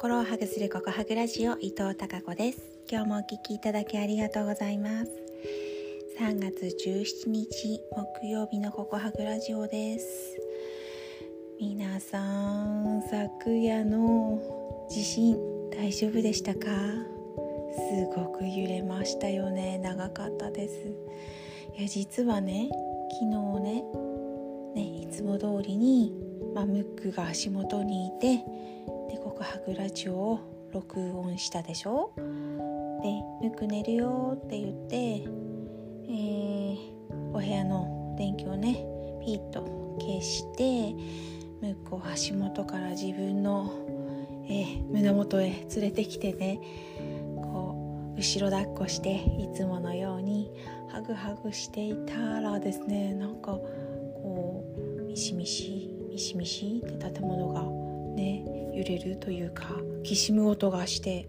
心をハグするココハグラジオ伊藤孝子です。今日もお聞きいただきありがとうございます。3月17日木曜日のココハグラジオです。皆さん昨夜の地震大丈夫でしたか？すごく揺れましたよね。長かったです。いや実はね昨日ねねいつも通りに、まあ、ムックが足元にいて告白ラジオを録音したでしょ？で「ムック寝るよ」って言って、えー、お部屋の電気をねピッと消してムックを足元から自分の、えー、胸元へ連れてきてねこう後ろ抱っこしていつものようにハグハグしていたらですねなんかこうミシミシミシミシって建物がね揺れるというかきしむ音がして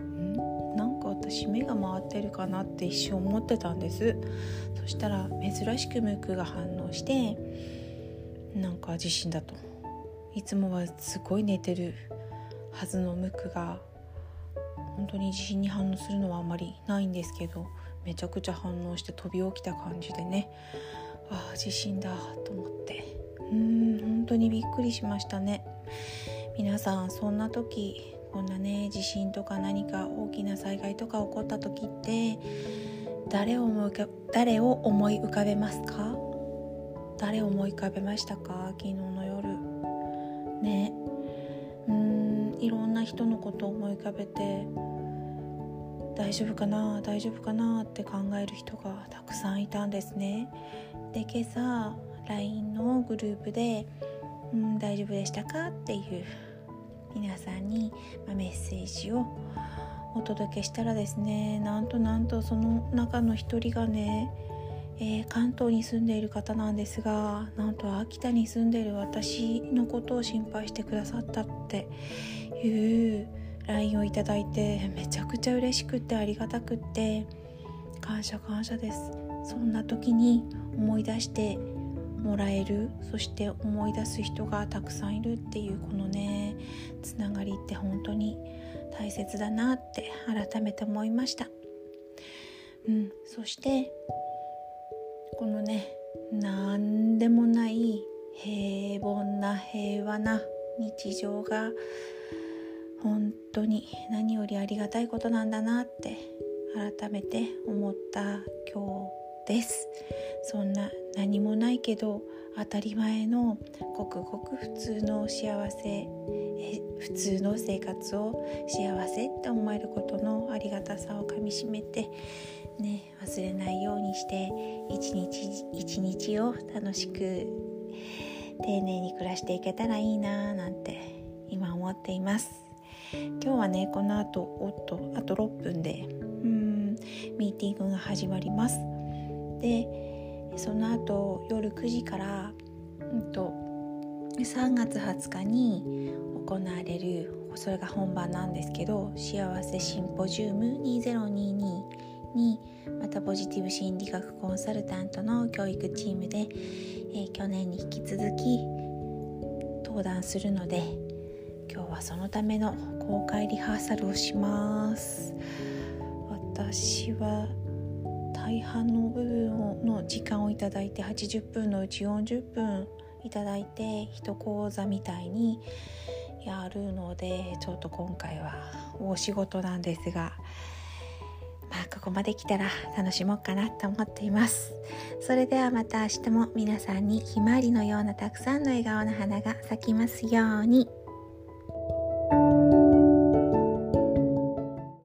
んなんか私目が回ってるかなって一瞬思ってたんです。そしたら珍しくムックが反応してなんか地震だと。いつもはすごい寝てるはずのムックが本当に地震に反応するのはあまりないんですけどめちゃくちゃ反応して飛び起きた感じでねああ地震だと思って。うん本当にびっくりしましたね。皆さんそんな時こんなね地震とか何か大きな災害とか起こった時って誰を思い誰を思い浮かべますか？誰を思い浮かべましたか？昨日の夜。ね。うんいろんな人のことを思い浮かべて大丈夫かな？大丈夫かな？って考える人がたくさんいたんですね。で今朝 LINE のグループで「うん大丈夫でしたか?」っていう皆さんに、メッセージをお届けしたらですねなんとなんとその中の一人がね、えー、関東に住んでいる方なんですがなんと秋田に住んでいる私のことを心配してくださったっていう LINE をいただいてめちゃくちゃ嬉しくってありがたくって感謝感謝ですそんな時に思い出してもらえるそして思い出す人がたくさんいるっていうこのねつながりって本当に大切だなって改めて思いました。うんそしてこのね何でもない平凡な平和な日常が本当に何よりありがたいことなんだなって改めて思った今日です。そんな何もないけど当たり前のごくごく普通の幸せ普通の生活を幸せって思えることのありがたさをかみしめてね忘れないようにして一日一日を楽しく丁寧に暮らしていけたらいいななんて今思っています。今日はねこの後おっとあと6分でうんミーティングが始まります。でその後夜9時から、うんと、3月20日に行われるそれが本番なんですけど幸せシンポジウム2022にまたポジティブ心理学コンサルタントの教育チームで、えー、去年に引き続き登壇するので今日はそのための公開リハーサルをします。私は大半の部分の時間をいただいて80分のうち40分いただいて一講座みたいにやるのでちょっと今回は大仕事なんですがまあここまで来たら楽しもうかなと思っていますそれではまた明日も皆さんにひまわりのようなたくさんの笑顔の花が咲きますように。